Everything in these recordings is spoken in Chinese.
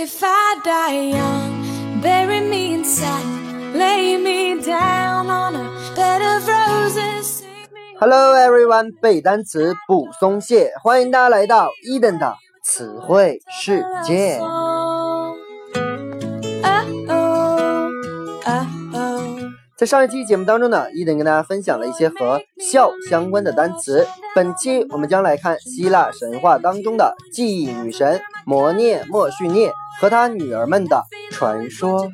If I die young, bury me in satin, lay me down on a bed of roses. sing me Hello everyone，背单词不松懈，欢迎大家来到伊登的词汇世界。在上一期节目当中呢，伊登跟大家分享了一些和笑相关的单词。本期我们将来看希腊神话当中的记忆女神摩涅莫绪涅和她女儿们的传说。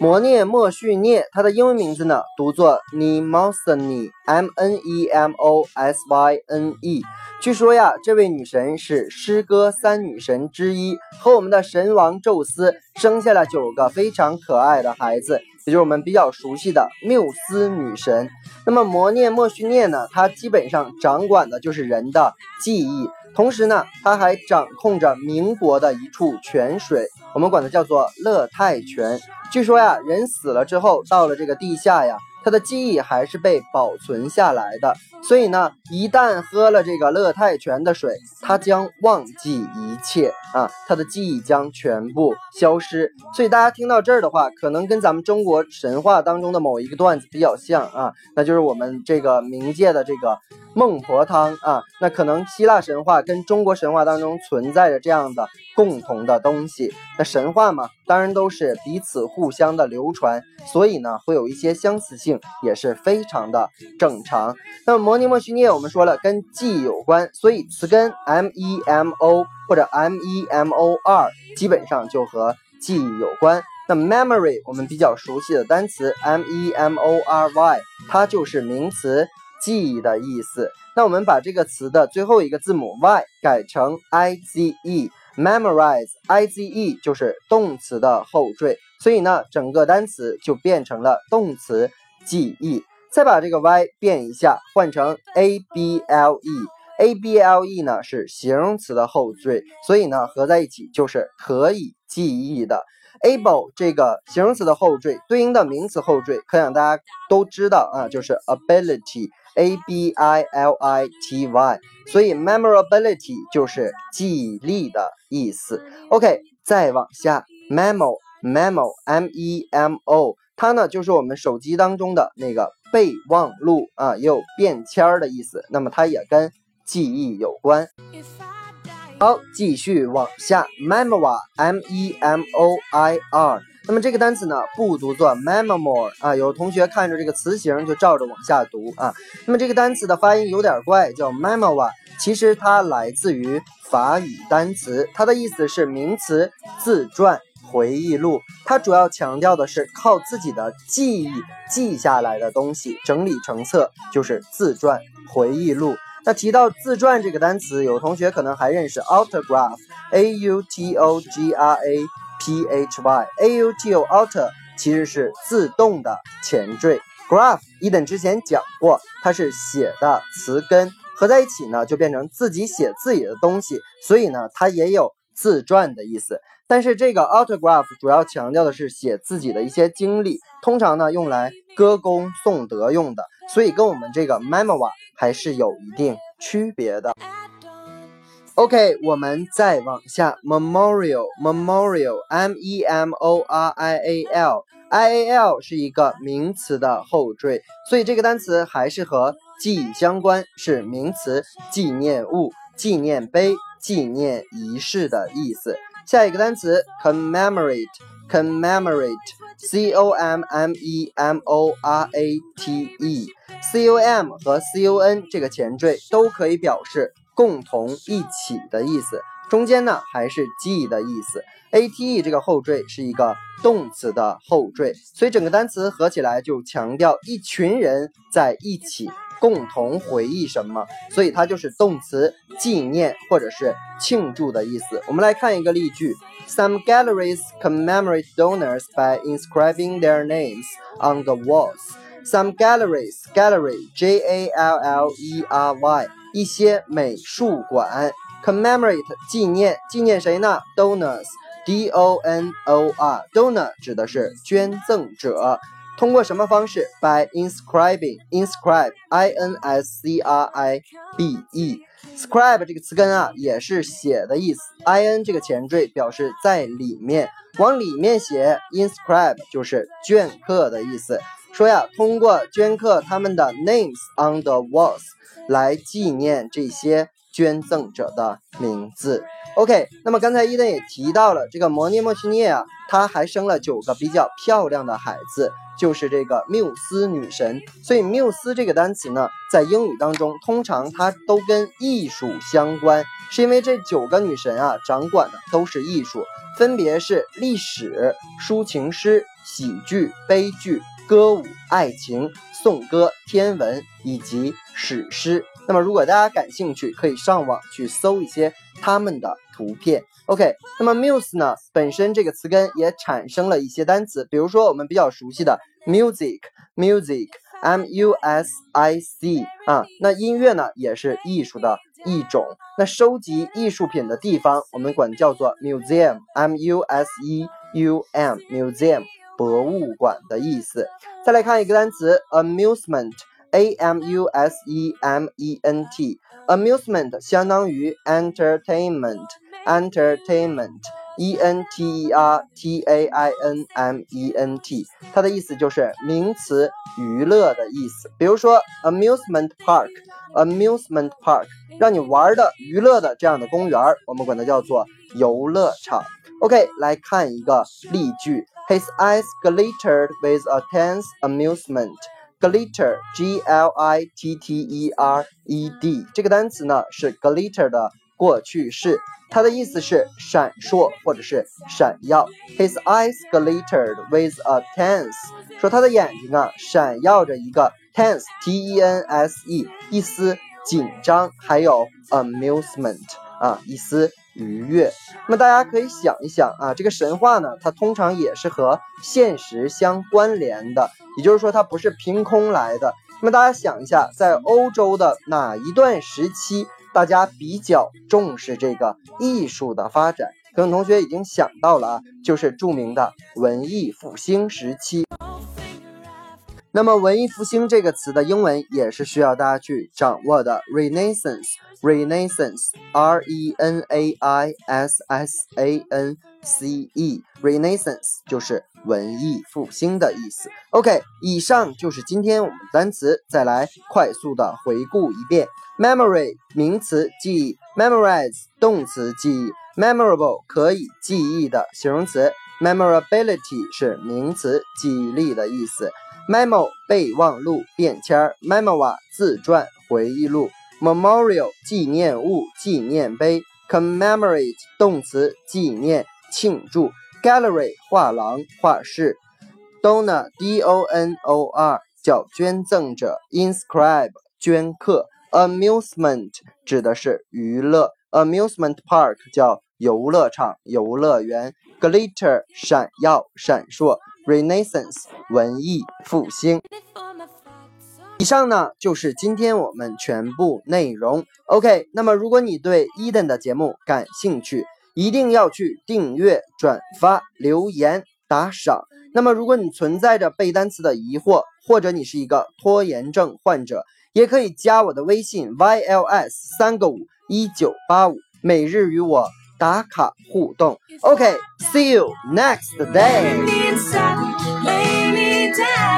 摩涅莫绪涅，她的英文名字呢读作 Nemosine，M N E M O S Y N E。据说呀，这位女神是诗歌三女神之一，和我们的神王宙斯生下了九个非常可爱的孩子，也就是我们比较熟悉的缪斯女神。那么摩涅莫绪涅呢，她基本上掌管的就是人的记忆，同时呢，她还掌控着民国的一处泉水，我们管它叫做乐泰泉。据说呀，人死了之后，到了这个地下呀，他的记忆还是被保存下来的。所以呢，一旦喝了这个乐泰泉的水，他将忘记一切啊，他的记忆将全部消失。所以大家听到这儿的话，可能跟咱们中国神话当中的某一个段子比较像啊，那就是我们这个冥界的这个孟婆汤啊。那可能希腊神话跟中国神话当中存在着这样的共同的东西。那神话嘛，当然都是彼此互相的流传，所以呢，会有一些相似性，也是非常的正常。那么摩尼莫须涅，我们说了跟记忆有关，所以词根 m e m o 或者 m e m o r 基本上就和记忆有关。那 memory 我们比较熟悉的单词 m e m o r y，它就是名词记忆的意思。那我们把这个词的最后一个字母 y 改成 i z e。memorize i z e 就是动词的后缀，所以呢，整个单词就变成了动词记忆。再把这个 y 变一下，换成 a b l e，a b l e 呢是形容词的后缀，所以呢合在一起就是可以记忆的。able 这个形容词的后缀对应的名词后缀，可想大家都知道啊，就是 ability。A B I L I T Y，所以 memorability 就是记忆力的意思。OK，再往下，memo memo M E M O，它呢就是我们手机当中的那个备忘录啊，也有便签儿的意思。那么它也跟记忆有关。好，继续往下，memoir M E M O I R。那么这个单词呢，不读作 memoir 啊，有同学看着这个词形就照着往下读啊。那么这个单词的发音有点怪，叫 memoir，其实它来自于法语单词，它的意思是名词自传、回忆录。它主要强调的是靠自己的记忆记下来的东西整理成册，就是自传、回忆录。那提到自传这个单词，有同学可能还认识 autograph，a u t o g r a p h y，a u t o auto 其实是自动的前缀，graph 一等之前讲过，它是写的词根合在一起呢，就变成自己写自己的东西，所以呢，它也有自传的意思。但是这个 autograph 主要强调的是写自己的一些经历，通常呢用来歌功颂德用的，所以跟我们这个 memoir 还是有一定区别的。OK，我们再往下，memorial，memorial，m e m o r i a l，i a l 是一个名词的后缀，所以这个单词还是和记忆相关，是名词纪念物、纪念碑、纪念仪式的意思。下一个单词 commemorate，commemorate，c o m m e m o r a t e，c o m 和 c o n 这个前缀都可以表示共同一起的意思，中间呢还是记忆的意思。a t e 这个后缀是一个动词的后缀，所以整个单词合起来就强调一群人在一起共同回忆什么，所以它就是动词纪念或者是庆祝的意思。我们来看一个例句：Some galleries commemorate donors by inscribing their names on the walls. Some galleries, gallery, J A L L E R Y，一些美术馆 commemorate 纪念，纪念谁呢？Donors, D O N O R, donor 指的是捐赠者。通过什么方式？By inscribing，inscribe，i n s c r i b e，scribe 这个词根啊，也是写的意思。i n 这个前缀表示在里面，往里面写。inscribe 就是镌刻的意思。说呀，通过镌刻他们的 names on the walls 来纪念这些捐赠者的名字。OK，那么刚才伊登也提到了这个摩涅莫西涅啊，她还生了九个比较漂亮的孩子，就是这个缪斯女神。所以缪斯这个单词呢，在英语当中通常它都跟艺术相关，是因为这九个女神啊，掌管的都是艺术，分别是历史、抒情诗、喜剧、悲剧。歌舞、爱情、颂歌、天文以及史诗。那么，如果大家感兴趣，可以上网去搜一些他们的图片。OK，那么 muse 呢，本身这个词根也产生了一些单词，比如说我们比较熟悉的 music，music，m u s i c 啊，那音乐呢也是艺术的一种。那收集艺术品的地方，我们管叫做 museum，m u s e u m，museum。博物馆的意思。再来看一个单词，amusement，a m u s e m e n t，amusement 相当于 entertainment，entertainment，e n t e r t a i n m e n t，它的意思就是名词娱乐的意思。比如说 amusement park，amusement park 让你玩的娱乐的这样的公园，我们管它叫做游乐场。OK，来看一个例句。His eyes glittered with a tense amusement. Glitter, G-L-I-T-T-E-R-E-D，这个单词呢是 glitter 的过去式，它的意思是闪烁或者是闪耀。His eyes glittered with a tense，说他的眼睛啊闪耀着一个 tense，T-E-N-S-E，一丝紧张，还有 amusement 啊，一丝。 愉悦，那么大家可以想一想啊，这个神话呢，它通常也是和现实相关联的，也就是说它不是凭空来的。那么大家想一下，在欧洲的哪一段时期，大家比较重视这个艺术的发展？可能同学已经想到了啊，就是著名的文艺复兴时期。那么文艺复兴这个词的英文也是需要大家去掌握的，Renaissance，Renaissance，R E N A I S S A N C E，Renaissance 就是文艺复兴的意思。OK，以上就是今天我们单词，再来快速的回顾一遍：memory 名词记忆，memorize 动词记忆，memorable 可以记忆的形容词，memorability 是名词记忆力的意思。Memo 备忘录、便签，memoir 自传、回忆录，memorial 纪念物、纪念碑，commemorate 动词纪念、庆祝，gallery 画廊、画室，donor d o n o r 叫捐赠者，inscribe 镌刻，amusement 指的是娱乐，amusement park 叫游乐场、游乐园，glitter 闪耀、闪烁。Renaissance 文艺复兴。以上呢就是今天我们全部内容。OK，那么如果你对 Eden 的节目感兴趣，一定要去订阅、转发、留言、打赏。那么如果你存在着背单词的疑惑，或者你是一个拖延症患者，也可以加我的微信 yls 三个五一九八五，每日与我。打卡互动。OK，see you next day day。